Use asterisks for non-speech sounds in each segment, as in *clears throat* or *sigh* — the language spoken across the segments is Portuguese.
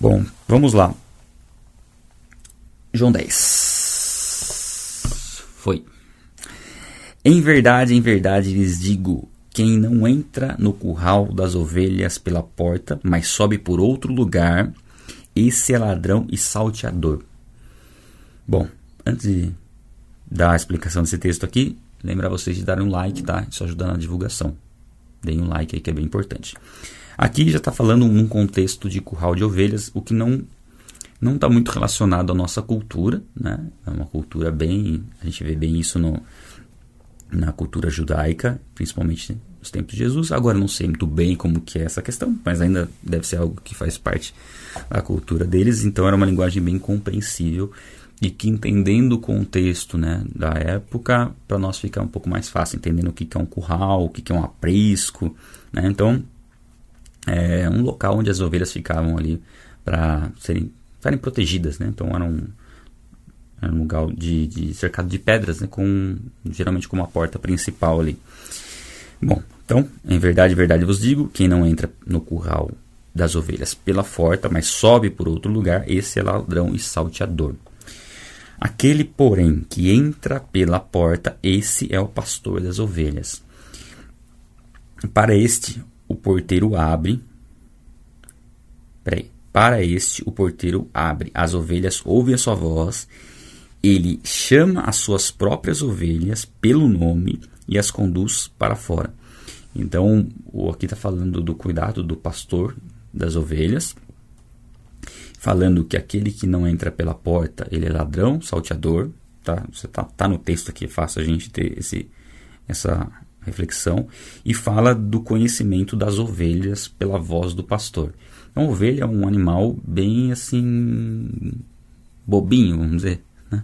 Bom, vamos lá. João 10. Foi. Em verdade, em verdade lhes digo: quem não entra no curral das ovelhas pela porta, mas sobe por outro lugar, esse é ladrão e salteador. Bom, antes de dar a explicação desse texto aqui, lembrar vocês de darem um like, tá? Isso ajuda na divulgação. Deem um like aí que é bem importante. Aqui já está falando um contexto de curral de ovelhas, o que não não está muito relacionado à nossa cultura, né? É uma cultura bem, a gente vê bem isso no, na cultura judaica, principalmente nos tempos de Jesus. Agora não sei muito bem como que é essa questão, mas ainda deve ser algo que faz parte da cultura deles. Então era uma linguagem bem compreensível e que entendendo o contexto né, da época, para nós fica um pouco mais fácil entendendo o que, que é um curral, o que, que é um aprisco. Né? Então é um local onde as ovelhas ficavam ali para serem, serem protegidas, né? Então era um, era um lugar de, de, cercado de pedras, né? Com geralmente com uma porta principal ali. Bom, então, em verdade, verdade vos digo, quem não entra no curral das ovelhas pela porta, mas sobe por outro lugar, esse é ladrão e salteador. Aquele, porém, que entra pela porta, esse é o pastor das ovelhas. Para este, o porteiro abre. Peraí. Para este, o porteiro abre. As ovelhas ouvem a sua voz. Ele chama as suas próprias ovelhas pelo nome e as conduz para fora. Então, aqui está falando do cuidado do pastor das ovelhas, falando que aquele que não entra pela porta, ele é ladrão, salteador. Tá, você tá, tá no texto aqui, é fácil a gente ter esse, essa reflexão, e fala do conhecimento das ovelhas pela voz do pastor. Então, a ovelha é um animal bem assim. bobinho, vamos dizer. Né?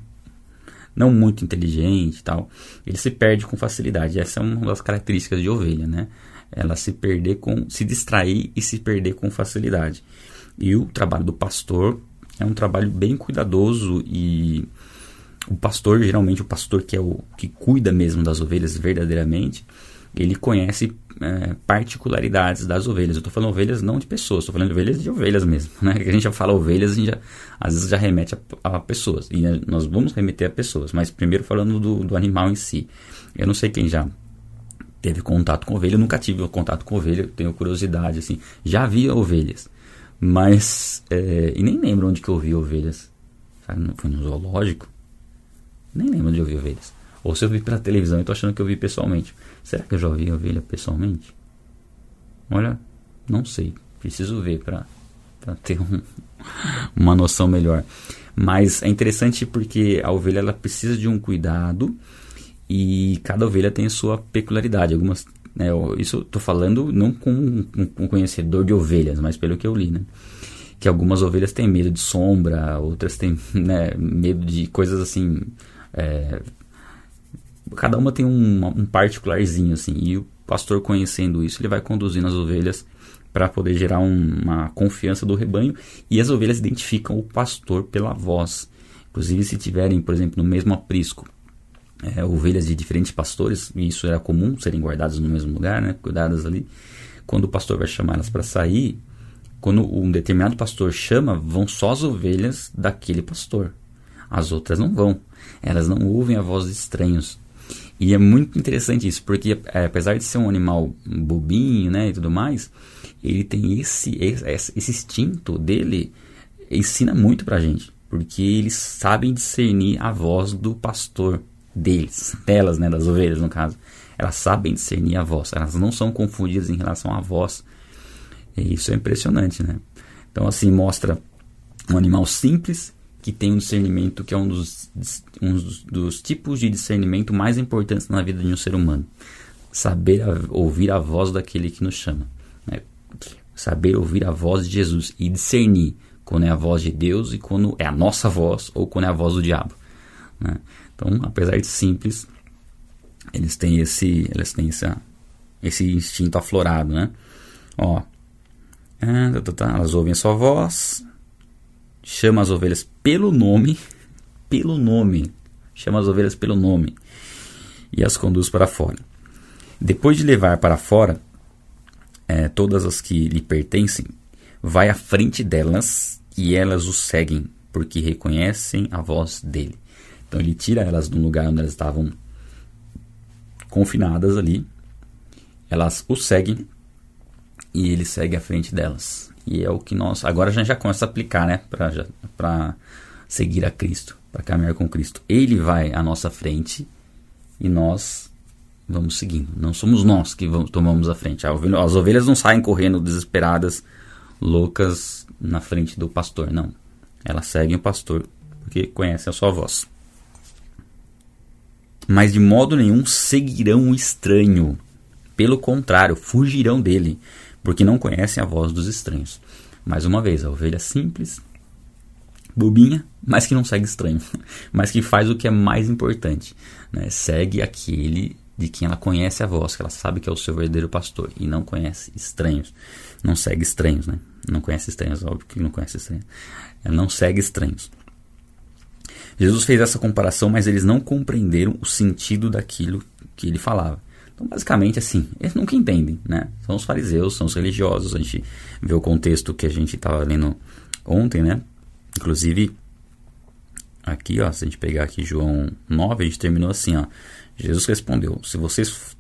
Não muito inteligente tal. Ele se perde com facilidade. Essa é uma das características de ovelha, né? Ela se perder com. se distrair e se perder com facilidade. E o trabalho do pastor é um trabalho bem cuidadoso e o pastor, geralmente o pastor que é o que cuida mesmo das ovelhas verdadeiramente, ele conhece é, particularidades das ovelhas. Eu estou falando ovelhas não de pessoas, estou falando de ovelhas de ovelhas mesmo. Né? A gente já fala ovelhas, a gente já, às vezes já remete a, a pessoas. E né, nós vamos remeter a pessoas, mas primeiro falando do, do animal em si. Eu não sei quem já teve contato com ovelha, eu nunca tive contato com ovelha, tenho curiosidade, assim. Já vi ovelhas, mas. É, e nem lembro onde que eu vi ovelhas. Foi no zoológico? Nem lembro de ouvir ovelhas. Ou se eu vi pela televisão e tô achando que eu vi pessoalmente. Será que eu já ouvi ovelha pessoalmente? Olha, não sei. Preciso ver para ter um, *laughs* uma noção melhor. Mas é interessante porque a ovelha ela precisa de um cuidado e cada ovelha tem a sua peculiaridade. Algumas, né, isso estou falando não com um conhecedor de ovelhas, mas pelo que eu li, né? Que algumas ovelhas têm medo de sombra, outras têm *laughs* né, medo de coisas assim é, cada uma tem um, um particularzinho, assim, e o pastor conhecendo isso, ele vai conduzindo as ovelhas para poder gerar um, uma confiança do rebanho, e as ovelhas identificam o pastor pela voz. Inclusive, se tiverem, por exemplo, no mesmo aprisco, é, ovelhas de diferentes pastores, e isso era comum, serem guardadas no mesmo lugar, né, cuidadas ali, quando o pastor vai chamar elas para sair, quando um determinado pastor chama, vão só as ovelhas daquele pastor. As outras não vão. Elas não ouvem a voz de estranhos. E é muito interessante isso, porque é, apesar de ser um animal bobinho, né, e tudo mais, ele tem esse, esse, esse instinto dele, ensina muito pra gente, porque eles sabem discernir a voz do pastor deles, delas, né, das ovelhas no caso. Elas sabem discernir a voz, elas não são confundidas em relação à voz. E isso é impressionante, né? Então assim mostra um animal simples que tem um discernimento que é um dos, um dos, tipos de discernimento mais importantes na vida de um ser humano. Saber a, ouvir a voz daquele que nos chama. Né? Saber ouvir a voz de Jesus e discernir quando é a voz de Deus e quando é a nossa voz ou quando é a voz do diabo. Né? Então, apesar de simples, eles têm esse, eles têm essa, esse instinto aflorado, né? Ó, é, tá, tá, tá, elas ouvem a sua voz, chama as ovelhas pelo nome, pelo nome, chama as ovelhas pelo nome e as conduz para fora. Depois de levar para fora é, todas as que lhe pertencem, vai à frente delas e elas o seguem, porque reconhecem a voz dele. Então ele tira elas do lugar onde elas estavam confinadas ali, elas o seguem e ele segue à frente delas. E é o que nós. Agora a gente já começa a aplicar, né? Para seguir a Cristo, para caminhar com Cristo. Ele vai à nossa frente e nós vamos seguindo. Não somos nós que vamos, tomamos a frente. As ovelhas não saem correndo desesperadas, loucas na frente do pastor, não. Elas seguem o pastor porque conhecem a sua voz. Mas de modo nenhum seguirão o estranho. Pelo contrário, fugirão dele, porque não conhecem a voz dos estranhos. Mais uma vez, a ovelha simples, bobinha, mas que não segue estranho, *laughs* mas que faz o que é mais importante, né? segue aquele de quem ela conhece a voz, que ela sabe que é o seu verdadeiro pastor e não conhece estranhos, não segue estranhos, né? Não conhece estranhos, óbvio que não conhece estranhos. Ela não segue estranhos. Jesus fez essa comparação, mas eles não compreenderam o sentido daquilo que ele falava. Então, basicamente, assim, eles nunca entendem, né? São os fariseus, são os religiosos. A gente vê o contexto que a gente estava lendo ontem, né? Inclusive, aqui, ó, se a gente pegar aqui João 9, a gente terminou assim, ó. Jesus respondeu: Se vocês,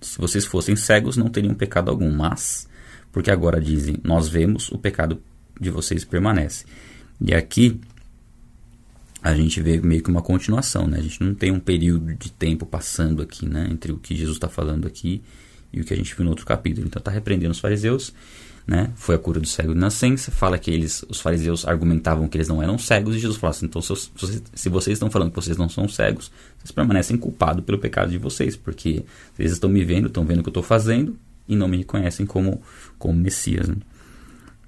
se vocês fossem cegos, não teriam pecado algum, mas, porque agora dizem, nós vemos, o pecado de vocês permanece. E aqui a gente vê meio que uma continuação, né? A gente não tem um período de tempo passando aqui, né? Entre o que Jesus está falando aqui e o que a gente viu no outro capítulo. Então está repreendendo os fariseus né? Foi a cura do cego de nascença. Fala que eles, os fariseus argumentavam que eles não eram cegos e Jesus falou assim: então, se, se vocês estão falando que vocês não são cegos, vocês permanecem culpados pelo pecado de vocês, porque vocês estão me vendo, estão vendo o que eu estou fazendo e não me reconhecem como, como Messias. Né?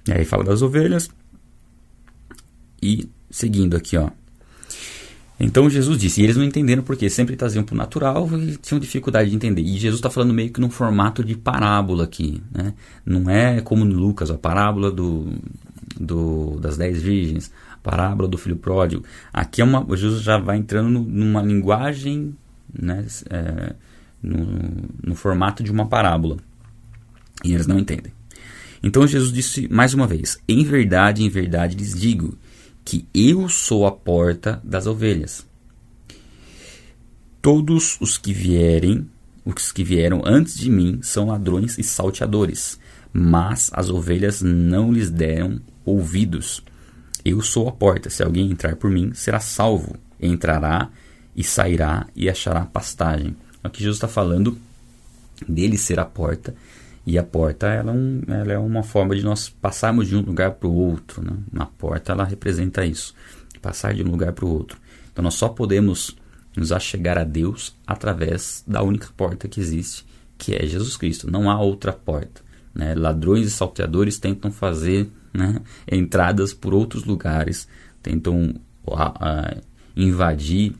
E aí fala das ovelhas. E seguindo aqui, ó. Então Jesus disse, e eles não entenderam porque sempre traziam para o natural e tinham dificuldade de entender. E Jesus está falando meio que num formato de parábola aqui, né? Não é como no Lucas, a parábola do, do, das dez virgens, a parábola do filho pródigo. Aqui é uma, Jesus já vai entrando no, numa linguagem, né? É, no, no formato de uma parábola. E eles não entendem. Então Jesus disse mais uma vez: Em verdade, em verdade lhes digo que eu sou a porta das ovelhas. Todos os que vierem, os que vieram antes de mim, são ladrões e salteadores, mas as ovelhas não lhes deram ouvidos. Eu sou a porta, se alguém entrar por mim, será salvo. Entrará e sairá e achará pastagem. Aqui Jesus está falando dele ser a porta e a porta ela é, um, ela é uma forma de nós passarmos de um lugar para o outro. Né? Na porta ela representa isso, passar de um lugar para o outro. Então nós só podemos nos achegar a Deus através da única porta que existe, que é Jesus Cristo. Não há outra porta. Né? Ladrões e salteadores tentam fazer né, entradas por outros lugares, tentam invadir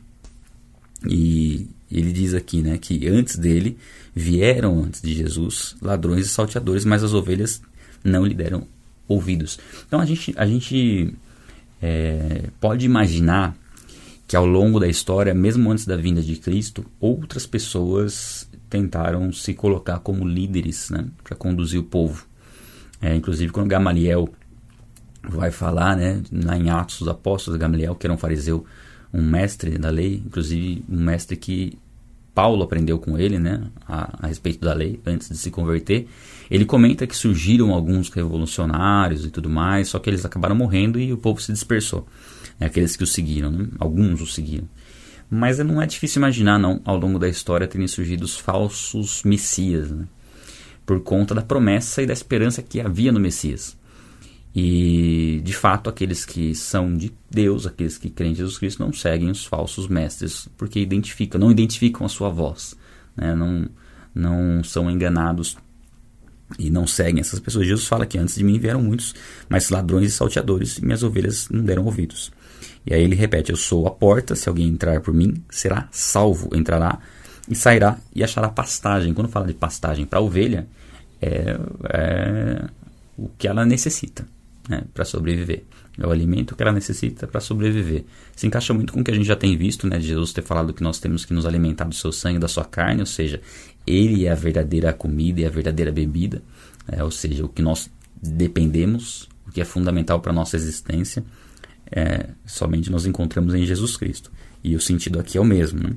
e ele diz aqui né, que antes dele vieram antes de Jesus ladrões e salteadores, mas as ovelhas não lhe deram ouvidos. Então a gente, a gente é, pode imaginar que ao longo da história, mesmo antes da vinda de Cristo, outras pessoas tentaram se colocar como líderes né, para conduzir o povo. É, inclusive quando Gamaliel vai falar, né, em Atos dos Apóstolos, Gamaliel, que era um fariseu, um mestre da lei, inclusive um mestre que Paulo aprendeu com ele, né, a, a, respeito da lei, antes de se converter. Ele comenta que surgiram alguns revolucionários e tudo mais, só que eles acabaram morrendo e o povo se dispersou. É, aqueles que o seguiram, né? alguns o seguiram. Mas não é difícil imaginar, não, ao longo da história terem surgido os falsos messias, né? por conta da promessa e da esperança que havia no Messias. E, de fato, aqueles que são de Deus, aqueles que creem em Jesus Cristo, não seguem os falsos mestres, porque identificam, não identificam a sua voz, né? não, não são enganados e não seguem essas pessoas. Jesus fala que antes de mim vieram muitos, mas ladrões e salteadores, e minhas ovelhas não deram ouvidos. E aí ele repete: Eu sou a porta, se alguém entrar por mim, será salvo, entrará e sairá e achará pastagem. Quando fala de pastagem para a ovelha, é, é o que ela necessita né, para sobreviver. É o alimento que ela necessita para sobreviver. Se encaixa muito com o que a gente já tem visto, né, de Jesus ter falado que nós temos que nos alimentar do seu sangue, da sua carne, ou seja, ele é a verdadeira comida e a verdadeira bebida, é, ou seja, o que nós dependemos o que é fundamental para a nossa existência, é, somente nós encontramos em Jesus Cristo. E o sentido aqui é o mesmo. Né?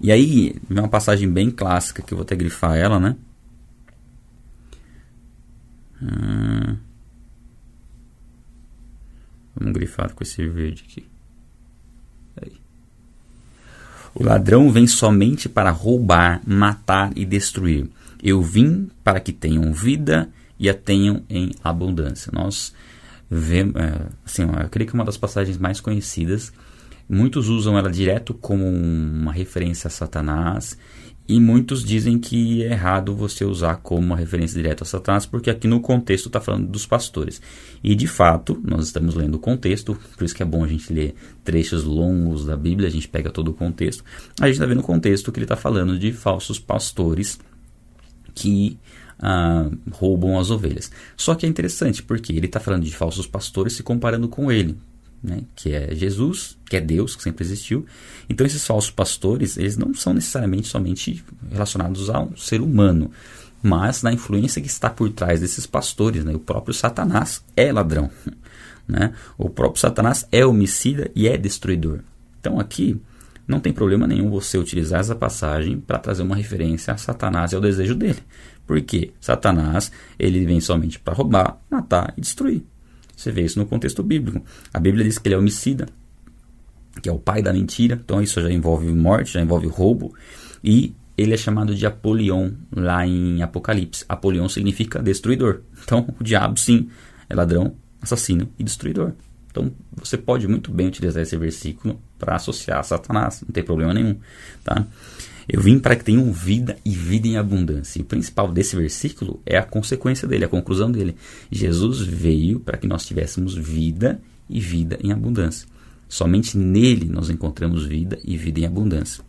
E aí, uma passagem bem clássica que eu vou até grifar ela, né? Hum, vamos grifar com esse verde aqui. Aí. O ladrão vem somente para roubar, matar e destruir. Eu vim para que tenham vida e a tenham em abundância. Nós vemos, é, assim, eu creio que uma das passagens mais conhecidas, muitos usam ela direto como uma referência a Satanás e muitos dizem que é errado você usar como uma referência direta a Satanás, porque aqui no contexto está falando dos pastores. E de fato, nós estamos lendo o contexto, por isso que é bom a gente ler trechos longos da Bíblia, a gente pega todo o contexto. A gente está vendo o contexto que ele está falando de falsos pastores que ah, roubam as ovelhas. Só que é interessante, porque ele está falando de falsos pastores se comparando com ele né, que é Jesus, que é Deus, que sempre existiu. Então esses falsos pastores, eles não são necessariamente somente relacionados a um ser humano, mas na influência que está por trás desses pastores. Né? O próprio Satanás é ladrão. Né? O próprio Satanás é homicida e é destruidor. Então aqui não tem problema nenhum você utilizar essa passagem para trazer uma referência a Satanás e ao desejo dele. Porque Satanás ele vem somente para roubar, matar e destruir. Você vê isso no contexto bíblico. A Bíblia diz que ele é homicida, que é o pai da mentira. Então isso já envolve morte, já envolve roubo. E ele é chamado de Apolion lá em Apocalipse. Apolion significa destruidor. *laughs* Então o diabo sim é ladrão, assassino e destruidor. Então você pode muito bem utilizar esse versículo para associar a Satanás, não tem problema nenhum, tá? Eu vim para que tenham vida e vida em abundância. E o principal desse versículo é a consequência dele, a conclusão dele. Jesus veio para que nós tivéssemos vida e vida em abundância. Somente nele nós encontramos vida e vida em abundância.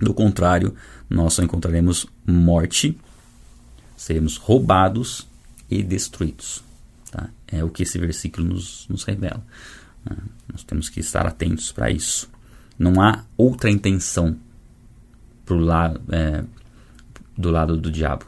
Do contrário, nós só encontraremos morte, seremos roubados e destruídos. Tá? É o que esse versículo nos, nos revela. Né? Nós temos que estar atentos para isso. Não há outra intenção pro lado, é, do lado do diabo,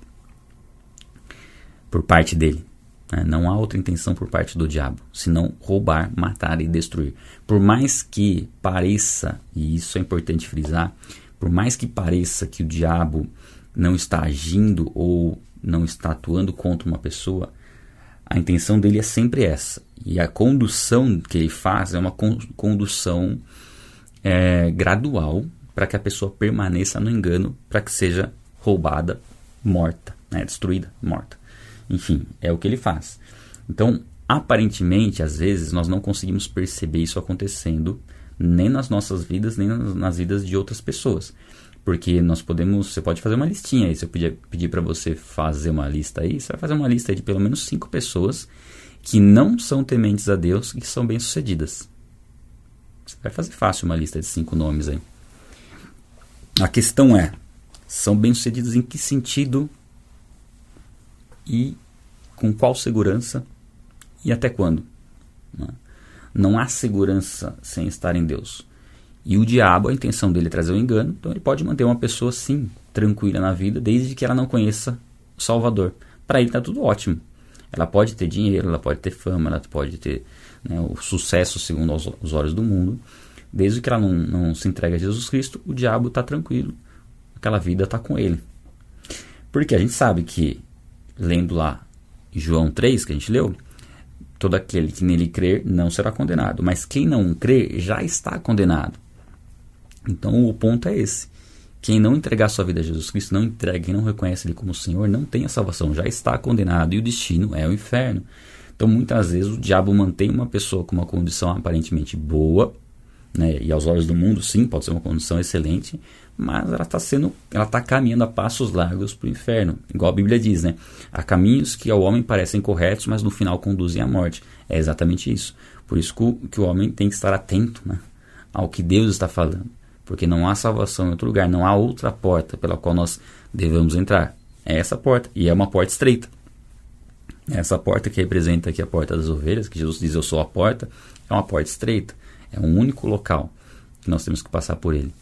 por parte dele. Né? Não há outra intenção por parte do diabo, senão roubar, matar e destruir. Por mais que pareça, e isso é importante frisar, por mais que pareça que o diabo não está agindo ou não está atuando contra uma pessoa, a intenção dele é sempre essa. E a condução que ele faz é uma condução é, gradual para que a pessoa permaneça no engano, para que seja roubada, morta, né, destruída, morta. Enfim, é o que ele faz. Então, aparentemente, às vezes, nós não conseguimos perceber isso acontecendo nem nas nossas vidas, nem nas vidas de outras pessoas. Porque nós podemos, você pode fazer uma listinha aí. Se eu pedir, para você fazer uma lista aí, você vai fazer uma lista de pelo menos cinco pessoas que não são tementes a Deus e que são bem-sucedidas. Você vai fazer fácil uma lista de cinco nomes aí. A questão é: são bem-sucedidos em que sentido e com qual segurança e até quando? Não há segurança sem estar em Deus. E o diabo, a intenção dele é trazer o um engano, então ele pode manter uma pessoa sim tranquila na vida, desde que ela não conheça o Salvador. Para ele está tudo ótimo. Ela pode ter dinheiro, ela pode ter fama, ela pode ter né, o sucesso segundo os olhos do mundo, Desde que ela não, não se entrega a Jesus Cristo, o diabo está tranquilo. Aquela vida está com ele. Porque a gente sabe que, lendo lá João 3, que a gente leu, todo aquele que nele crer não será condenado. Mas quem não crer já está condenado. Então o ponto é esse. Quem não entregar sua vida a Jesus Cristo, não entrega, quem não reconhece Ele como Senhor, não tem a salvação, já está condenado e o destino é o inferno. Então muitas vezes o diabo mantém uma pessoa com uma condição aparentemente boa, né? E aos olhos do mundo, sim, pode ser uma condição excelente, mas ela está sendo, ela está caminhando a passos largos para o inferno, igual a Bíblia diz, né? Há caminhos que ao homem parecem corretos, mas no final conduzem à morte. É exatamente isso. Por isso que o, homem tem que estar atento, né? Ao que Deus está falando, porque não há salvação em outro lugar, não há outra porta pela qual nós devemos entrar. É essa porta e é uma porta estreita. Essa porta que representa aqui a porta das ovelhas, que Jesus diz eu sou a porta, é uma porta estreita. É um único local que nós temos que passar por ele.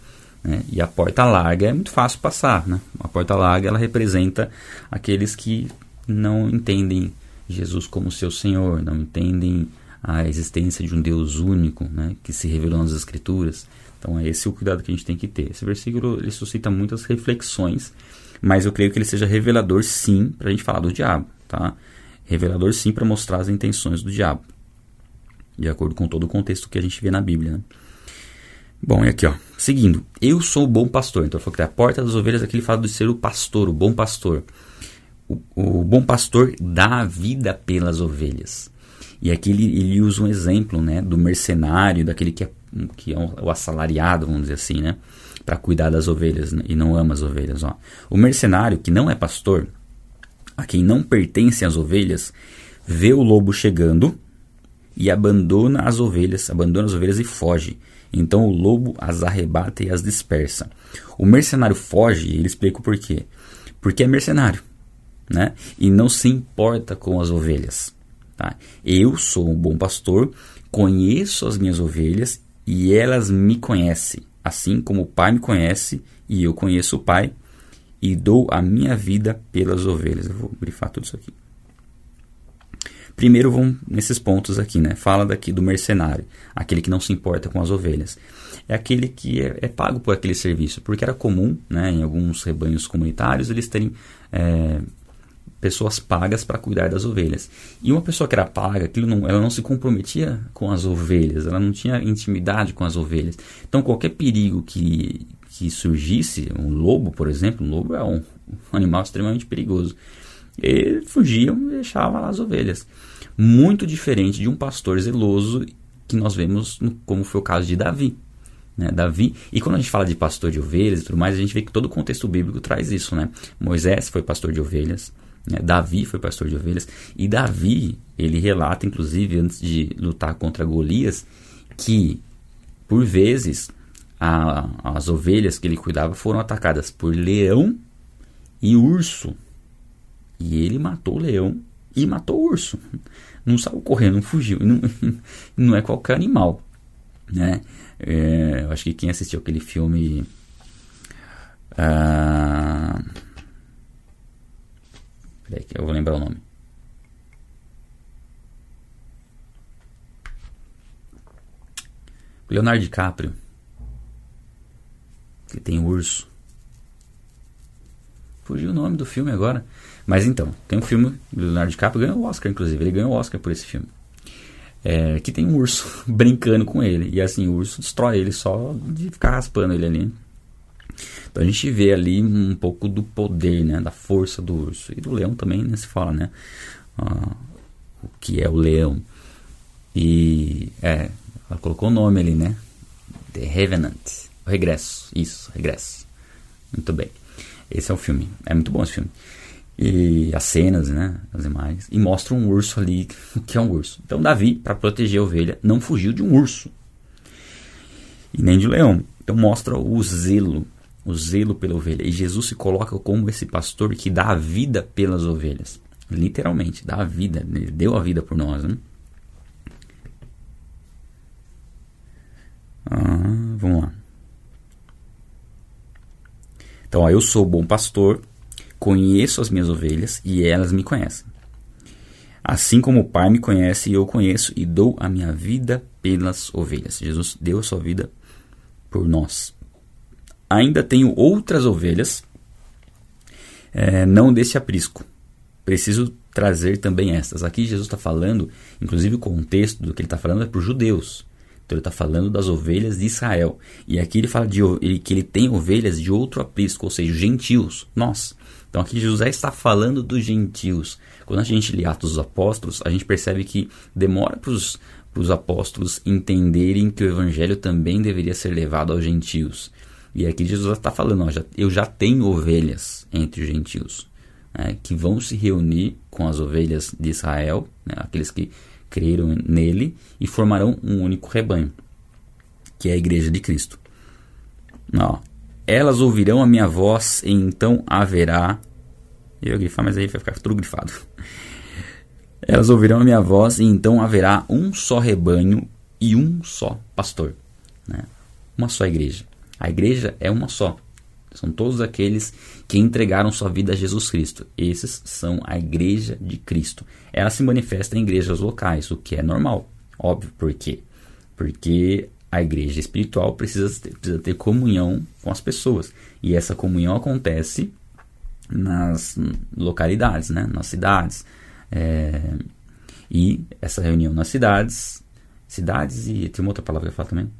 Né? E a porta larga é muito fácil passar. Né? A porta larga ela representa aqueles que não entendem Jesus como seu Senhor, não entendem a existência de um Deus único, né, que se revelou nas Escrituras. Então, é esse o cuidado que a gente tem que ter. Esse versículo ele suscita muitas reflexões, mas eu creio que ele seja revelador, sim, para a gente falar do diabo, tá? Revelador, sim, para mostrar as intenções do diabo, de acordo com todo o contexto que a gente vê na Bíblia. Né? Bom, e aqui, ó, seguindo. Eu sou o bom pastor. Então, ele falou que a porta das ovelhas aqui ele fala de ser o pastor, o bom pastor. O, o bom pastor dá a vida pelas ovelhas. E aqui ele, ele usa um exemplo né, do mercenário, daquele que é, que é o assalariado, vamos dizer assim, né? Para cuidar das ovelhas né, e não ama as ovelhas. Ó. O mercenário, que não é pastor, a quem não pertencem as ovelhas, vê o lobo chegando e abandona as ovelhas, abandona as ovelhas e foge. Então o lobo as arrebata e as dispersa. O mercenário foge, ele explica o porquê. Porque é mercenário, né? E não se importa com as ovelhas. Tá? Eu sou um bom pastor, conheço as minhas ovelhas e elas me conhecem, assim como o Pai me conhece e eu conheço o Pai e dou a minha vida pelas ovelhas. Eu vou grifar tudo isso aqui. Primeiro vão nesses pontos aqui, né? Fala daqui do mercenário, aquele que não se importa com as ovelhas. É aquele que é, é pago por aquele serviço, porque era comum, né, em alguns rebanhos comunitários, eles terem é, pessoas pagas para cuidar das ovelhas. E uma pessoa que era paga, aquilo não, ela não se comprometia com as ovelhas, ela não tinha intimidade com as ovelhas. Então qualquer perigo que, que surgisse, um lobo, por exemplo, um lobo é um, um animal extremamente perigoso. Ele fugiam e deixava lá as ovelhas. Muito diferente de um pastor zeloso que nós vemos como foi o caso de Davi. Né? Davi, e quando a gente fala de pastor de ovelhas e tudo mais, a gente vê que todo o contexto bíblico traz isso. Né? Moisés foi pastor de ovelhas, né? Davi foi pastor de ovelhas, e Davi, ele relata, inclusive, antes de lutar contra Golias, que por vezes a, as ovelhas que ele cuidava foram atacadas por leão e urso. E ele matou o leão e matou o urso. Não saiu correndo, não fugiu. Não, *laughs* não é qualquer animal. Né? É, eu acho que quem assistiu aquele filme. Uh, peraí, que eu vou lembrar o nome. Leonardo DiCaprio. Que tem urso. Fugiu o nome do filme agora. Mas então, tem um filme do Leonardo DiCaprio, ganhou o Oscar, inclusive. Ele ganhou o Oscar por esse filme. É, que tem um urso *laughs* brincando com ele. E assim, o urso destrói ele só de ficar raspando ele ali. Então a gente vê ali um pouco do poder, né? Da força do urso. E do leão também, né? Se fala, né? Ah, o que é o leão. E, é, ela colocou o nome ali, né? The Revenant. O Regresso. Isso, Regresso. Muito bem. Esse é o filme. É muito bom esse filme e as cenas, né, as imagens, e mostra um urso ali, que é um urso. Então Davi, para proteger a ovelha, não fugiu de um urso e nem de um leão. Então mostra o zelo, o zelo pela ovelha. E Jesus se coloca como esse pastor que dá a vida pelas ovelhas. Literalmente, dá a vida, ele deu a vida por nós, né? Ah, vamos lá. Então, ó, eu sou o bom pastor, Conheço as minhas ovelhas e elas me conhecem. Assim como o Pai me conhece eu conheço e dou a minha vida pelas ovelhas. Jesus deu a sua vida por nós. Ainda tenho outras ovelhas, é, não desse aprisco. Preciso trazer também estas. Aqui Jesus está falando, inclusive o contexto do que ele está falando é para os judeus. Então ele está falando das ovelhas de Israel. E aqui ele fala de, que ele tem ovelhas de outro aprisco, ou seja, gentios, nós. Então aqui José está falando dos gentios. Quando a gente lê Atos dos Apóstolos, a gente percebe que demora para os apóstolos entenderem que o evangelho também deveria ser levado aos gentios. E aqui Jesus está falando, ó, já, eu já tenho ovelhas entre os gentios, né, que vão se reunir com as ovelhas de Israel, né, aqueles que creram nele, e formarão um único rebanho, que é a igreja de Cristo. Ó, elas ouvirão a minha voz e então haverá. Eu ia grifar, mas aí vai ficar tudo grifado. Elas ouvirão a minha voz e então haverá um só rebanho e um só pastor. Né? Uma só igreja. A igreja é uma só. São todos aqueles que entregaram sua vida a Jesus Cristo. Esses são a igreja de Cristo. Ela se manifesta em igrejas locais, o que é normal. Óbvio, por quê? Porque a igreja espiritual precisa ter, precisa ter comunhão com as pessoas. E essa comunhão acontece nas localidades, né? nas cidades. É, e essa reunião nas cidades, cidades e tem uma outra palavra que eu falo também,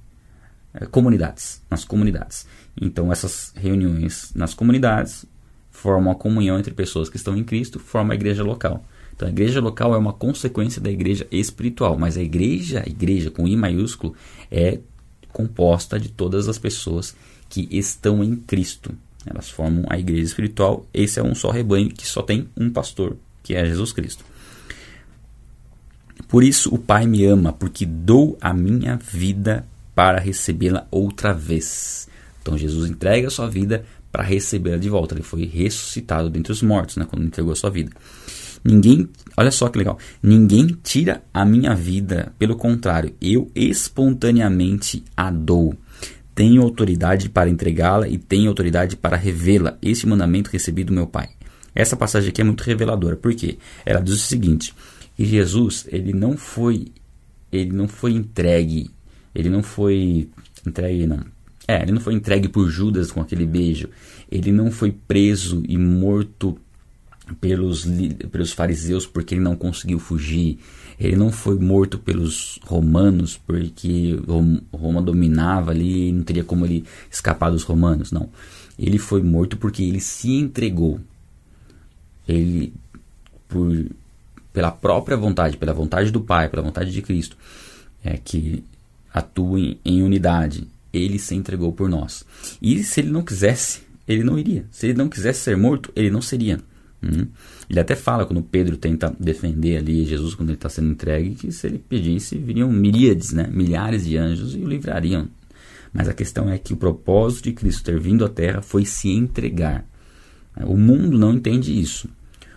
é, comunidades, nas comunidades. Então essas reuniões nas comunidades formam a comunhão entre pessoas que estão em Cristo, formam a igreja local. Então a igreja local é uma consequência da igreja espiritual, mas a igreja, a igreja com I maiúsculo, é composta de todas as pessoas que estão em Cristo. Elas formam a igreja espiritual. Esse é um só rebanho que só tem um pastor, que é Jesus Cristo. Por isso o Pai me ama, porque dou a minha vida para recebê-la outra vez. Então Jesus entrega a sua vida para recebê-la de volta. Ele foi ressuscitado dentre os mortos, né, quando entregou a sua vida. Ninguém, olha só que legal, ninguém tira a minha vida, pelo contrário, eu espontaneamente a dou. Tenho autoridade para entregá-la e tenho autoridade para revê-la. Este mandamento recebi do meu Pai. Essa passagem aqui é muito reveladora, porque ela diz o seguinte: que Jesus, ele não foi ele não foi entregue, ele não foi entregue não. É, ele não foi entregue por Judas com aquele beijo. Ele não foi preso e morto pelos, pelos fariseus porque ele não conseguiu fugir. Ele não foi morto pelos romanos porque Roma dominava ali e não teria como ele escapar dos romanos. Não. Ele foi morto porque ele se entregou. Ele, por, pela própria vontade, pela vontade do Pai, pela vontade de Cristo, é que atuem em unidade. Ele se entregou por nós. E se ele não quisesse, ele não iria. Se ele não quisesse ser morto, ele não seria. Hum? Ele até fala quando Pedro tenta defender ali Jesus quando ele está sendo entregue que se ele pedisse viriam miríades, né, milhares de anjos e o livrariam. Mas a questão é que o propósito de Cristo ter vindo à Terra foi se entregar. O mundo não entende isso.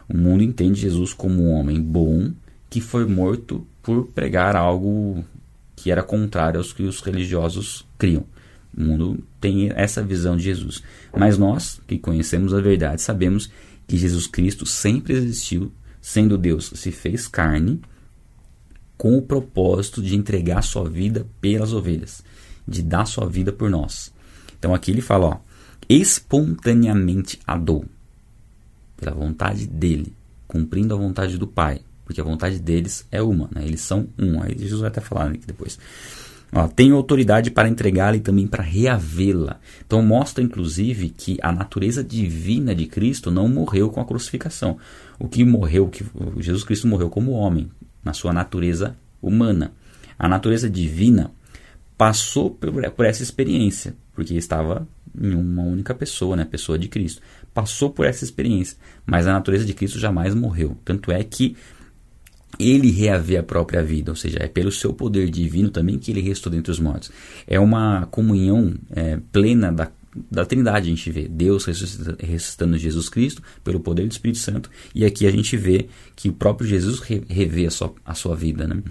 O mundo entende Jesus como um homem bom que foi morto por pregar algo que era contrário aos que os religiosos criam. O mundo tem essa visão de Jesus. Mas nós, que conhecemos a verdade, sabemos que Jesus Cristo sempre existiu, sendo Deus, se fez carne com o propósito de entregar sua vida pelas ovelhas, de dar sua vida por nós. Então aqui ele fala, ó, espontaneamente a dou, pela vontade dele, cumprindo a vontade do Pai, porque a vontade deles é uma, né? eles são um. Aí Jesus vai até falar aqui depois. Ó, tenho autoridade para entregá-la e também para reavê-la. Então mostra inclusive que a natureza divina de Cristo não morreu com a crucificação. O que morreu, que Jesus Cristo morreu como homem, na sua natureza humana. A natureza divina passou por, por essa experiência, porque estava em uma única pessoa, né, pessoa de Cristo. Passou por essa experiência, mas a natureza de Cristo jamais morreu. Tanto é que ele reavê a própria vida, ou seja, é pelo seu poder divino também que ele restou dentre os mortos. É uma comunhão é, plena da, da Trindade, a gente vê Deus ressuscitando Jesus Cristo pelo poder do Espírito Santo, e aqui a gente vê que o próprio Jesus re, revê a sua, a sua vida. Né?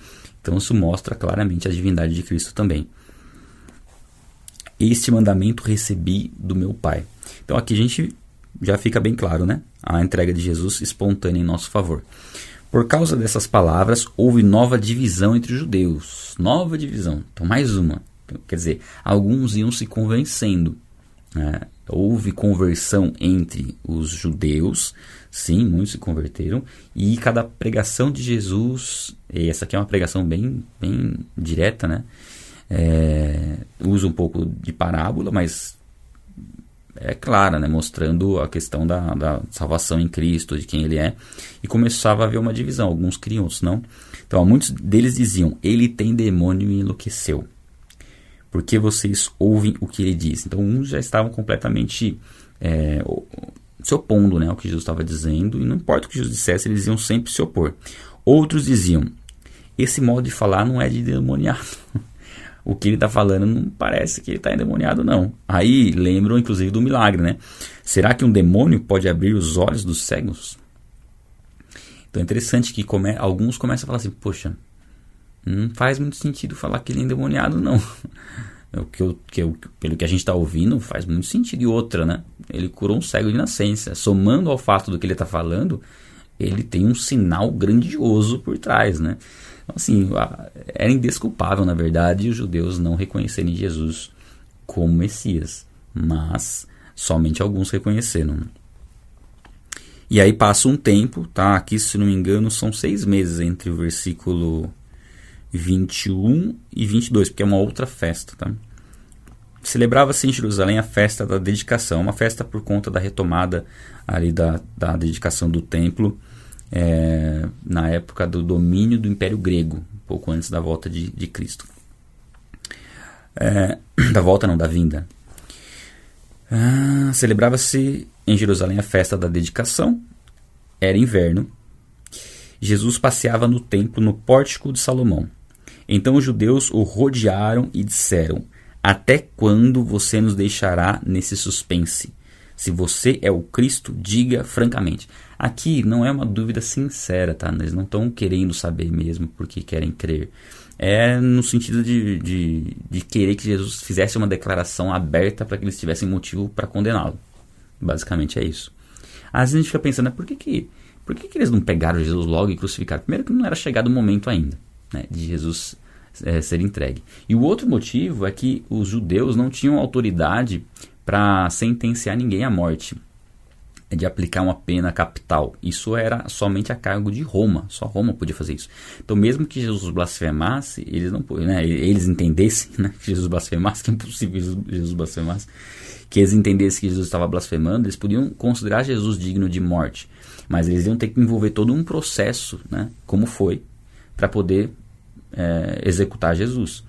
Então isso mostra claramente a divindade de Cristo também. Este mandamento recebi do meu Pai. Então aqui a gente já fica bem claro, né? A entrega de Jesus espontânea em nosso favor. Por causa dessas palavras, houve nova divisão entre os judeus. Nova divisão. Então, mais uma. Quer dizer, alguns iam se convencendo. Né? Houve conversão entre os judeus, sim, muitos se converteram, e cada pregação de Jesus, essa aqui é uma pregação bem, bem direta, né? É, usa um pouco de parábola, mas é clara, né, mostrando a questão da, da, salvação em Cristo, de quem ele é, e começava a haver uma divisão, alguns criam, outros não. Então, muitos deles diziam: Ele tem demônio e enlouqueceu. Porque vocês ouvem o que ele diz. Então, uns já estavam completamente é, se opondo né, ao que Jesus estava dizendo, e não importa o que Jesus dissesse, eles iam sempre se opor. Outros diziam: Esse modo de falar não é de demoniado. *laughs* o que ele está falando não parece que ele está endemoniado, não. Aí lembram, inclusive, do milagre, né? Será que um demônio pode abrir os olhos dos cegos? Então é interessante que come... alguns começam a falar assim: poxa, não faz muito sentido falar que ele é endemoniado, não. *laughs* o que, eu, que eu, pelo que a gente está ouvindo, faz muito sentido. E outra, né? Ele curou um cego de nascença. Somando ao fato do que ele está falando, ele tem um sinal grandioso por trás, né? Assim, era indesculpável, na verdade, os judeus não reconhecerem Jesus como Messias. Mas somente alguns reconheceram. E aí passa um tempo, tá? Aqui, se não me engano, são seis meses entre o versículo 21 e 22, porque é uma outra festa, tá? Celebrava-se em Jerusalém a festa da dedicação, uma festa por conta da retomada ali da, da dedicação do templo é, na época do domínio do Império Grego, pouco antes da volta de, de Cristo. É, *clears throat* da volta não, da vinda. Ah, Celebrava-se em Jerusalém a festa da dedicação, era inverno. Jesus passeava no templo no pórtico de Salomão. Então os judeus o rodearam e disseram: Até quando você nos deixará nesse suspense? Se você é o Cristo, diga francamente. Aqui não é uma dúvida sincera, tá? Eles não estão querendo saber mesmo porque querem crer. É no sentido de, de, de querer que Jesus fizesse uma declaração aberta para que eles tivessem motivo para condená-lo. Basicamente é isso. Às vezes a gente fica pensando, por que, que, por que, que eles não pegaram Jesus logo e crucificaram? Primeiro que não era chegado o momento ainda né, de Jesus é, ser entregue. E o outro motivo é que os judeus não tinham autoridade para sentenciar ninguém à morte, de aplicar uma pena capital. Isso era somente a cargo de Roma, só Roma podia fazer isso. Então, mesmo que Jesus blasfemasse, eles não né, eles entendessem né, que Jesus blasfemasse, que é impossível Jesus blasfemasse, que eles entendessem que Jesus estava blasfemando, eles podiam considerar Jesus digno de morte, mas eles iam ter que envolver todo um processo, né, como foi, para poder é, executar Jesus,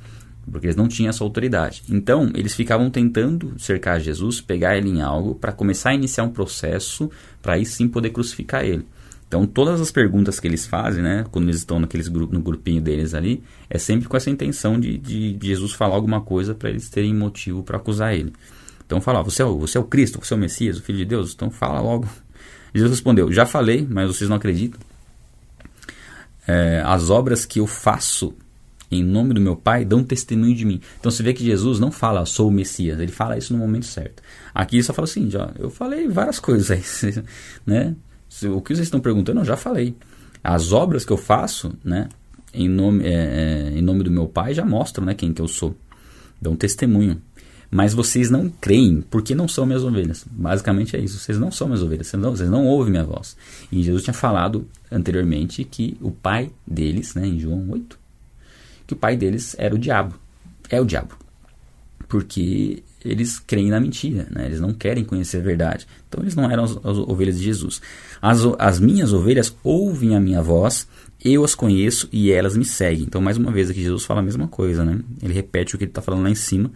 porque eles não tinham essa autoridade. Então, eles ficavam tentando cercar Jesus, pegar ele em algo, para começar a iniciar um processo, para aí sim poder crucificar ele. Então, todas as perguntas que eles fazem, né, quando eles estão naqueles grupo, no grupinho deles ali, é sempre com essa intenção de, de, de Jesus falar alguma coisa para eles terem motivo para acusar ele. Então, falar, você é, o, você é o Cristo, você é o Messias, o Filho de Deus? Então, fala logo. *laughs* Jesus respondeu, já falei, mas vocês não acreditam é, as obras que eu faço em nome do meu Pai dão testemunho de mim. Então você vê que Jesus não fala, sou o Messias, ele fala isso no momento certo. Aqui ele só fala assim, já, eu falei várias *laughs* coisas né? O que vocês estão perguntando, eu já falei. As obras que eu faço, né, em nome, é, é, em nome do meu Pai, já mostram né, quem que eu sou. Dão testemunho mas vocês não creem porque não são minhas ovelhas. Basicamente é isso. Vocês não são minhas ovelhas, vocês não, vocês não ouvem minha voz. E Jesus tinha falado anteriormente que o pai deles, né, em João 8, que o pai deles era o diabo. É o diabo. Porque eles creem na mentira, né? eles não querem conhecer a verdade. Então eles não eram as, as ovelhas de Jesus. As, as minhas ovelhas ouvem a minha voz, eu as conheço e elas me seguem. Então, mais uma vez aqui, Jesus fala a mesma coisa, né? Ele repete o que ele está falando lá em cima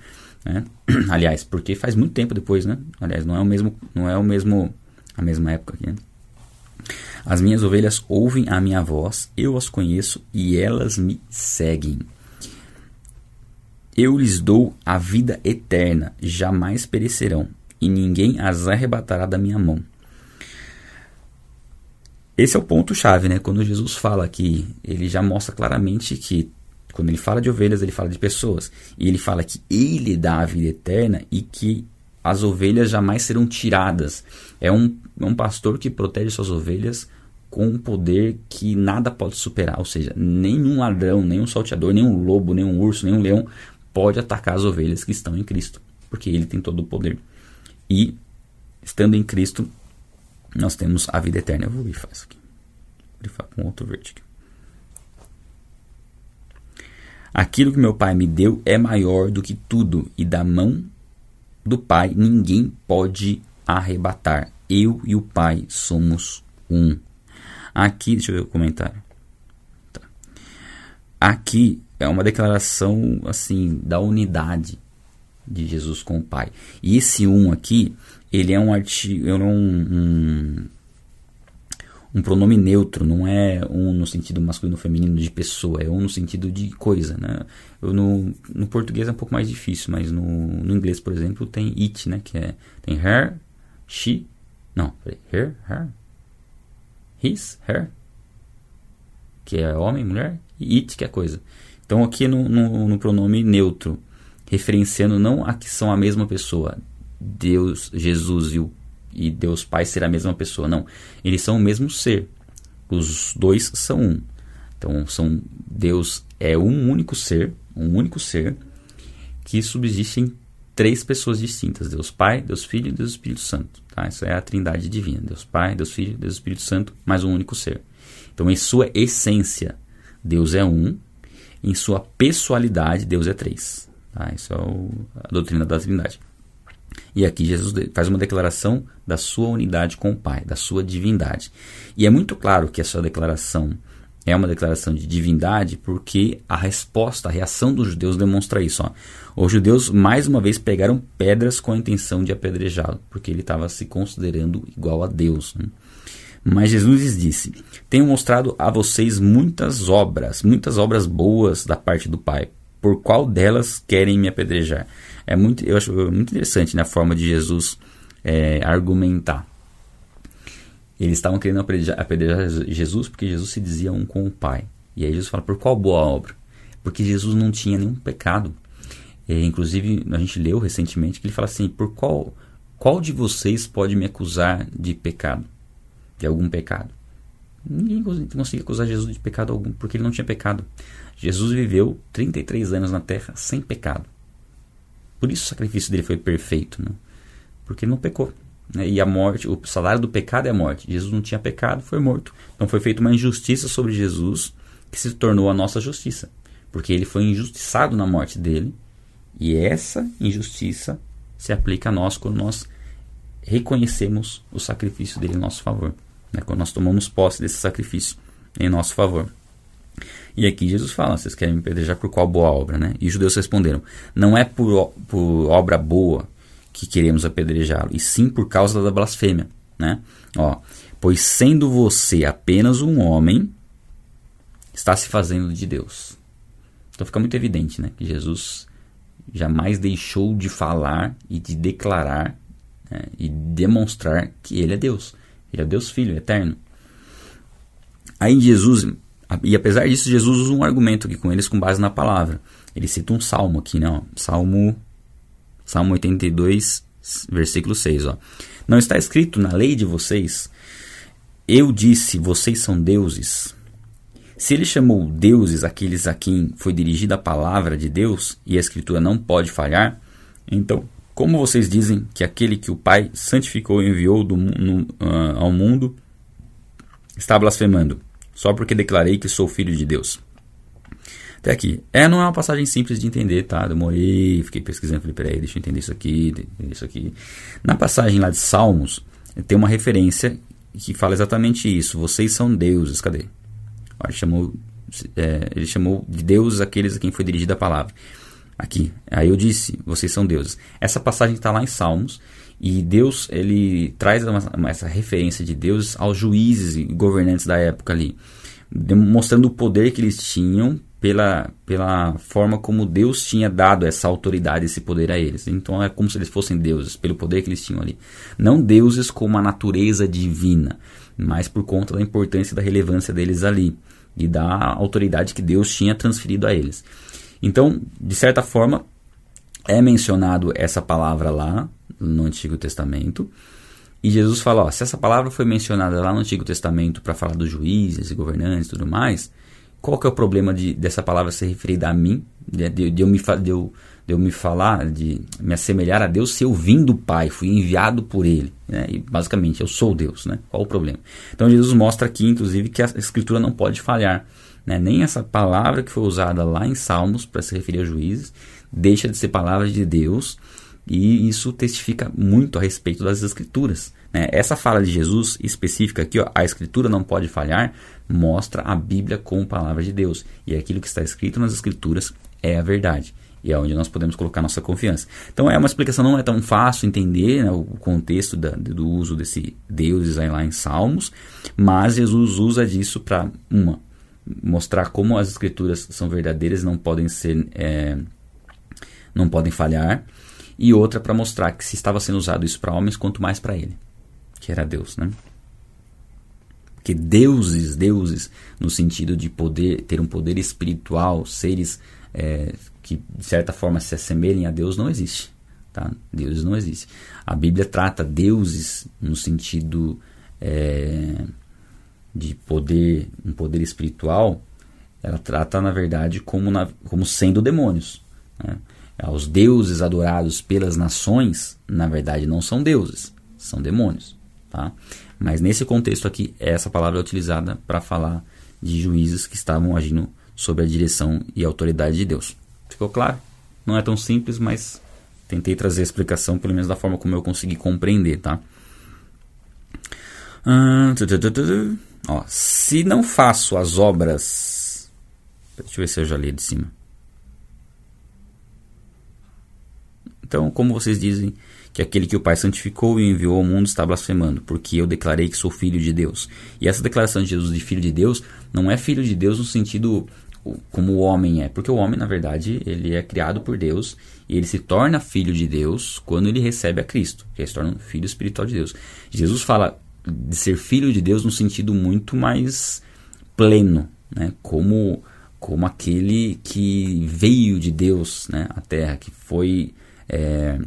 né? *clears throat* Aliás, porque faz muito tempo depois, né? Aliás, não é o mesmo, não é o mesmo, a mesma época aqui. Né? As minhas ovelhas ouvem a minha voz, eu as conheço e elas me seguem. Eu lhes dou a vida eterna, jamais perecerão, e ninguém as arrebatará da minha mão. Esse é o ponto chave, né? Quando Jesus fala que ele já mostra claramente que quando ele fala de ovelhas, ele fala de pessoas. E ele fala que ele dá a vida eterna e que as ovelhas jamais serão tiradas. É um, é um pastor que protege suas ovelhas com um poder que nada pode superar. Ou seja, nenhum ladrão, nenhum salteador, nenhum lobo, nenhum urso, nenhum leão pode atacar as ovelhas que estão em Cristo. Porque ele tem todo o poder. E, estando em Cristo, nós temos a vida eterna. Eu vou grifar isso aqui. Vou grifar com outro verde aqui. Aquilo que meu Pai me deu é maior do que tudo, e da mão do Pai ninguém pode arrebatar. Eu e o Pai somos um. Aqui, deixa eu ver o comentário. Tá. Aqui é uma declaração assim da unidade de Jesus com o Pai. E esse um aqui, ele é um artigo, é um, um um pronome neutro, não é um no sentido masculino ou feminino de pessoa, é um no sentido de coisa, né? Eu, no, no português é um pouco mais difícil, mas no, no inglês, por exemplo, tem it, né? Que é, tem her, she, não, her, her, his, her, que é homem, mulher, e it, que é coisa. Então aqui no, no, no pronome neutro, referenciando não a que são a mesma pessoa, Deus, Jesus e, o, e Deus Pai ser a mesma pessoa, não. Eles são o mesmo ser. Os dois são um. Então, são Deus é um único ser, um único ser que subsiste em três pessoas distintas: Deus Pai, Deus Filho e Deus Espírito Santo. Tá? Isso é a Trindade divina: Deus Pai, Deus Filho, Deus Espírito Santo, mais um único ser. Então, em sua essência, Deus é um. Em sua pessoalidade, Deus é três. Tá? Isso é o, a doutrina da Trindade. E aqui Jesus faz uma declaração da sua unidade com o Pai, da sua divindade. E é muito claro que essa declaração é uma declaração de divindade porque a resposta, a reação dos judeus demonstra isso. Ó. Os judeus mais uma vez pegaram pedras com a intenção de apedrejá-lo, porque ele estava se considerando igual a Deus. Né? Mas Jesus lhes disse: Tenho mostrado a vocês muitas obras, muitas obras boas da parte do Pai. Por qual delas querem me apedrejar? É muito, eu acho muito interessante né, forma de Jesus é, argumentar. Eles estavam querendo apedrejar, apedrejar Jesus porque Jesus se dizia um com o Pai. E aí Jesus fala: Por qual boa obra? Porque Jesus não tinha nenhum pecado. É, inclusive, a gente leu recentemente que ele fala assim: Por qual, qual de vocês pode me acusar de pecado? de algum pecado. Ninguém conseguia acusar Jesus de pecado algum, porque ele não tinha pecado. Jesus viveu 33 anos na terra sem pecado. Por isso o sacrifício dele foi perfeito, né? porque ele não pecou. Né? E a morte, o salário do pecado é a morte. Jesus não tinha pecado, foi morto. Então foi feita uma injustiça sobre Jesus que se tornou a nossa justiça, porque ele foi injustiçado na morte dele. E essa injustiça se aplica a nós quando nós reconhecemos o sacrifício dele em nosso favor né, quando nós tomamos posse desse sacrifício em nosso favor. E aqui Jesus fala: vocês querem me apedrejar por qual boa obra? Né? E os judeus responderam: não é por, por obra boa que queremos apedrejá-lo, e sim por causa da blasfêmia. Né? Ó, pois sendo você apenas um homem, está se fazendo de Deus. Então fica muito evidente né, que Jesus jamais deixou de falar e de declarar né, e demonstrar que ele é Deus. Ele é Deus Filho, eterno. Aí Jesus, e apesar disso, Jesus usa um argumento aqui com eles com base na palavra. Ele cita um salmo aqui, né? Ó, salmo, salmo 82, versículo 6. Ó. Não está escrito na lei de vocês, eu disse, vocês são deuses. Se ele chamou deuses aqueles a quem foi dirigida a palavra de Deus, e a escritura não pode falhar, então como vocês dizem que aquele que o Pai santificou e enviou do, no, uh, ao mundo está blasfemando, só porque declarei que sou filho de Deus? Até aqui. É, não é uma passagem simples de entender, tá? Demorei, fiquei pesquisando, falei, peraí, deixa eu entender isso aqui, isso aqui. Na passagem lá de Salmos, tem uma referência que fala exatamente isso. Vocês são deuses, cadê? Ele chamou, é, ele chamou de deuses aqueles a quem foi dirigida a palavra aqui. Aí eu disse, vocês são deuses. Essa passagem está lá em Salmos e Deus ele traz uma, essa referência de Deus aos juízes e governantes da época ali, mostrando o poder que eles tinham pela, pela forma como Deus tinha dado essa autoridade, esse poder a eles. Então é como se eles fossem deuses, pelo poder que eles tinham ali. Não deuses como a natureza divina, mas por conta da importância e da relevância deles ali e da autoridade que Deus tinha transferido a eles. Então, de certa forma, é mencionado essa palavra lá no Antigo Testamento. E Jesus fala: ó, se essa palavra foi mencionada lá no Antigo Testamento para falar dos juízes e governantes e tudo mais, qual que é o problema de, dessa palavra ser referida a mim? De, de, de eu me, de, eu, de eu me falar, de me assemelhar a Deus se eu vim do Pai, fui enviado por Ele. Né? E basicamente eu sou Deus. Né? Qual o problema? Então Jesus mostra aqui, inclusive, que a Escritura não pode falhar. Né? Nem essa palavra que foi usada lá em Salmos para se referir a juízes deixa de ser palavra de Deus e isso testifica muito a respeito das Escrituras. Né? Essa fala de Jesus específica aqui, ó, a Escritura não pode falhar, mostra a Bíblia como palavra de Deus e aquilo que está escrito nas Escrituras é a verdade e é onde nós podemos colocar nossa confiança. Então é uma explicação não é tão fácil entender né, o contexto da, do uso desse deuses aí lá em Salmos, mas Jesus usa disso para uma mostrar como as escrituras são verdadeiras não podem ser é, não podem falhar e outra para mostrar que se estava sendo usado isso para homens quanto mais para ele que era Deus né porque deuses deuses no sentido de poder ter um poder espiritual seres é, que de certa forma se assemelhem a Deus não existe. Tá? Deus não existe. A Bíblia trata deuses no sentido é, de poder, um poder espiritual, ela trata na verdade como, na, como sendo demônios. Né? Os deuses adorados pelas nações, na verdade, não são deuses, são demônios. Tá? Mas nesse contexto aqui, essa palavra é utilizada para falar de juízes que estavam agindo sob a direção e autoridade de Deus. Ficou claro? Não é tão simples, mas tentei trazer a explicação, pelo menos da forma como eu consegui compreender, tá? Ó, se não faço as obras. Deixa eu ver se eu já li de cima. Então, como vocês dizem que aquele que o Pai santificou e enviou ao mundo está blasfemando, porque eu declarei que sou filho de Deus. E essa declaração de Jesus de filho de Deus não é filho de Deus no sentido como o homem é, porque o homem, na verdade, ele é criado por Deus e ele se torna filho de Deus quando ele recebe a Cristo, que se torna um filho espiritual de Deus. Jesus fala de ser filho de Deus num sentido muito mais pleno, né? como, como aquele que veio de Deus né? à Terra, que foi. É,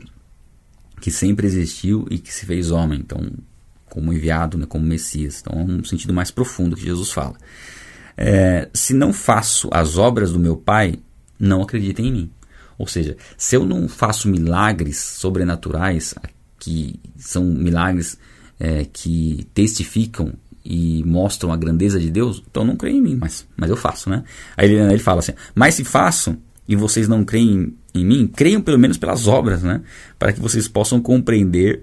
que sempre existiu e que se fez homem, então, como enviado, né? como Messias. Então, é um sentido mais profundo que Jesus fala. É, se não faço as obras do meu Pai, não acreditem em mim. Ou seja, se eu não faço milagres sobrenaturais, que são milagres é, que testificam e mostram a grandeza de Deus, então não creem em mim, mas, mas eu faço, né? Aí ele, ele fala assim: Mas se faço e vocês não creem em mim, creiam pelo menos pelas obras, né? Para que vocês possam compreender,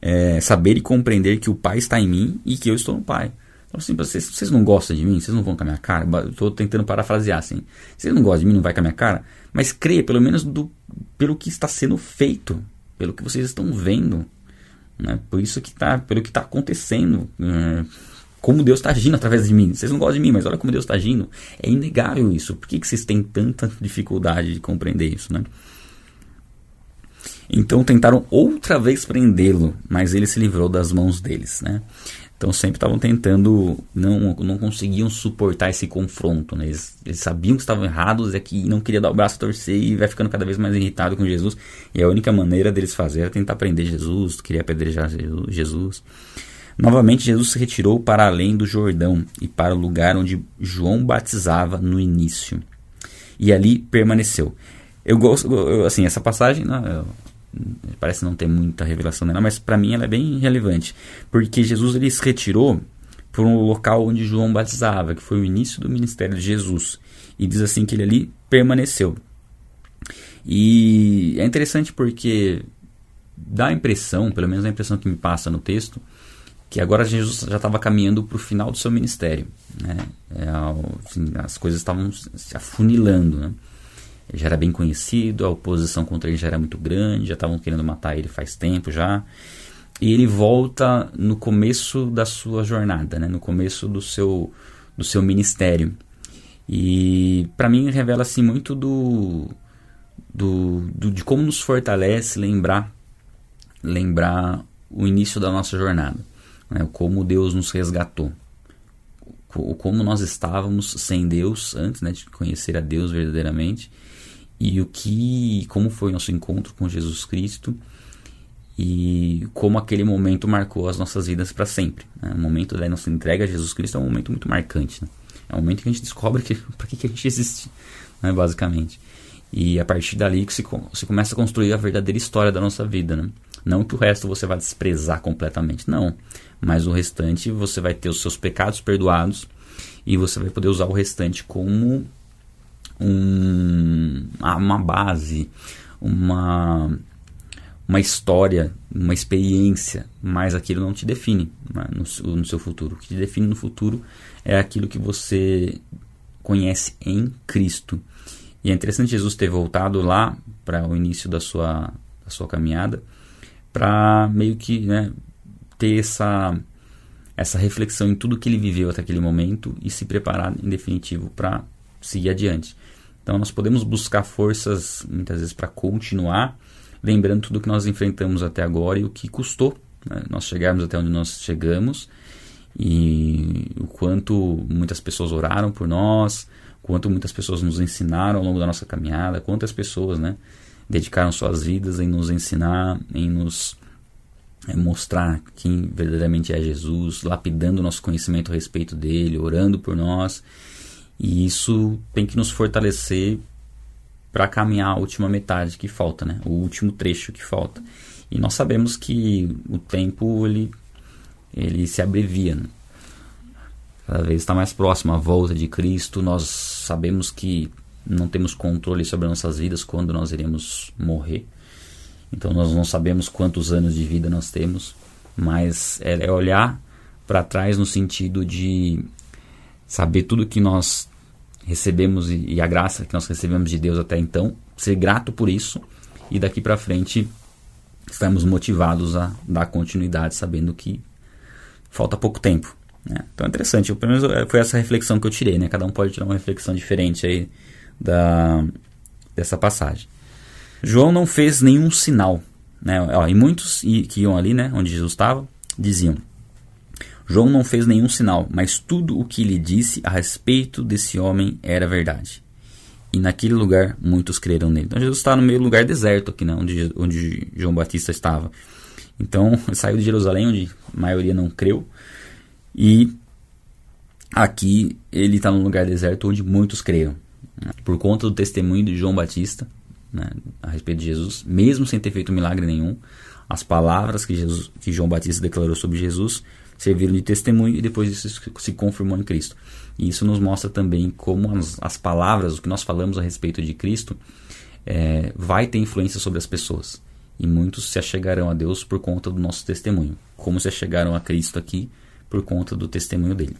é, saber e compreender que o Pai está em mim e que eu estou no Pai. Então, assim, vocês, vocês não gostam de mim, vocês não vão com a minha cara. Estou tentando parafrasear assim. Vocês não gostam de mim, não vai com a minha cara, mas creia pelo menos do, pelo que está sendo feito, pelo que vocês estão vendo. Né? Por isso que tá, pelo que está acontecendo. É, como Deus está agindo através de mim. Vocês não gostam de mim, mas olha como Deus está agindo. É inegável isso. Por que, que vocês têm tanta dificuldade de compreender isso, né? Então tentaram outra vez prendê-lo, mas ele se livrou das mãos deles, né? Então sempre estavam tentando, não, não conseguiam suportar esse confronto. Né? Eles, eles, sabiam que estavam errados e que não queria dar o braço a torcer e vai ficando cada vez mais irritado com Jesus. E a única maneira deles fazer era tentar prender Jesus, queria apedrejar Jesus. Novamente Jesus se retirou para além do Jordão e para o lugar onde João batizava no início. E ali permaneceu. Eu gosto, assim, essa passagem, não, parece não ter muita revelação nela, mas para mim ela é bem relevante, porque Jesus ele se retirou para um local onde João batizava, que foi o início do ministério de Jesus, e diz assim que ele ali permaneceu. E é interessante porque dá a impressão, pelo menos a impressão que me passa no texto, que agora Jesus já estava caminhando para o final do seu ministério. Né? É, assim, as coisas estavam se afunilando. Né? Já era bem conhecido, a oposição contra ele já era muito grande, já estavam querendo matar ele faz tempo já. E ele volta no começo da sua jornada, né? no começo do seu, do seu ministério. E para mim revela assim muito do, do, do, de como nos fortalece lembrar lembrar o início da nossa jornada, né? como Deus nos resgatou, como nós estávamos sem Deus antes né, de conhecer a Deus verdadeiramente e o que, como foi nosso encontro com Jesus Cristo e como aquele momento marcou as nossas vidas para sempre. Né? O momento da nossa entrega a Jesus Cristo é um momento muito marcante. Né? É um momento que a gente descobre *laughs* para que, que a gente existe, né? basicamente. E a partir dali que se, se começa a construir a verdadeira história da nossa vida. Né? Não que o resto você vai desprezar completamente, não. Mas o restante você vai ter os seus pecados perdoados e você vai poder usar o restante como um, uma base, uma, uma história, uma experiência, mas aquilo não te define né, no, no seu futuro. O que te define no futuro é aquilo que você conhece em Cristo. E é interessante Jesus ter voltado lá para o início da sua, da sua caminhada, para meio que né, ter essa, essa reflexão em tudo que ele viveu até aquele momento e se preparar em definitivo para seguir adiante. Então nós podemos buscar forças muitas vezes para continuar, lembrando tudo que nós enfrentamos até agora e o que custou né? nós chegarmos até onde nós chegamos e o quanto muitas pessoas oraram por nós, quanto muitas pessoas nos ensinaram ao longo da nossa caminhada, quantas pessoas, né, dedicaram suas vidas em nos ensinar, em nos é, mostrar quem verdadeiramente é Jesus, lapidando nosso conhecimento a respeito dele, orando por nós. E isso tem que nos fortalecer para caminhar a última metade que falta, né? O último trecho que falta. E nós sabemos que o tempo ele ele se abrevia. Né? Cada vez está mais próximo a volta de Cristo. Nós sabemos que não temos controle sobre nossas vidas quando nós iremos morrer. Então nós não sabemos quantos anos de vida nós temos, mas é olhar para trás no sentido de saber tudo que nós recebemos e, e, a graça que nós recebemos de Deus até então, ser grato por isso e daqui para frente estamos motivados a dar continuidade, sabendo que falta pouco tempo. Né? Então é interessante, pelo menos é, foi essa reflexão que eu tirei, né? Cada um pode tirar uma reflexão diferente aí da, dessa passagem. João não fez nenhum sinal, né? Ó, e muitos que iam ali, né, onde Jesus estava, diziam: João não fez nenhum sinal, mas tudo o que lhe disse a respeito desse homem era verdade. E naquele lugar muitos creram nele. Então Jesus está no meio lugar deserto aqui, né, onde, onde João Batista estava. Então *laughs* saiu de Jerusalém, onde a maioria não creu, e aqui ele está num lugar deserto onde muitos creram. Né, por conta do testemunho de João Batista né, a respeito de Jesus, mesmo sem ter feito milagre nenhum, as palavras que, Jesus, que João Batista declarou sobre Jesus serviram de testemunho e depois isso se confirmou em Cristo. E isso nos mostra também como as, as palavras, o que nós falamos a respeito de Cristo, é, vai ter influência sobre as pessoas. E muitos se achegarão a Deus por conta do nosso testemunho, como se achegaram a Cristo aqui por conta do testemunho dele.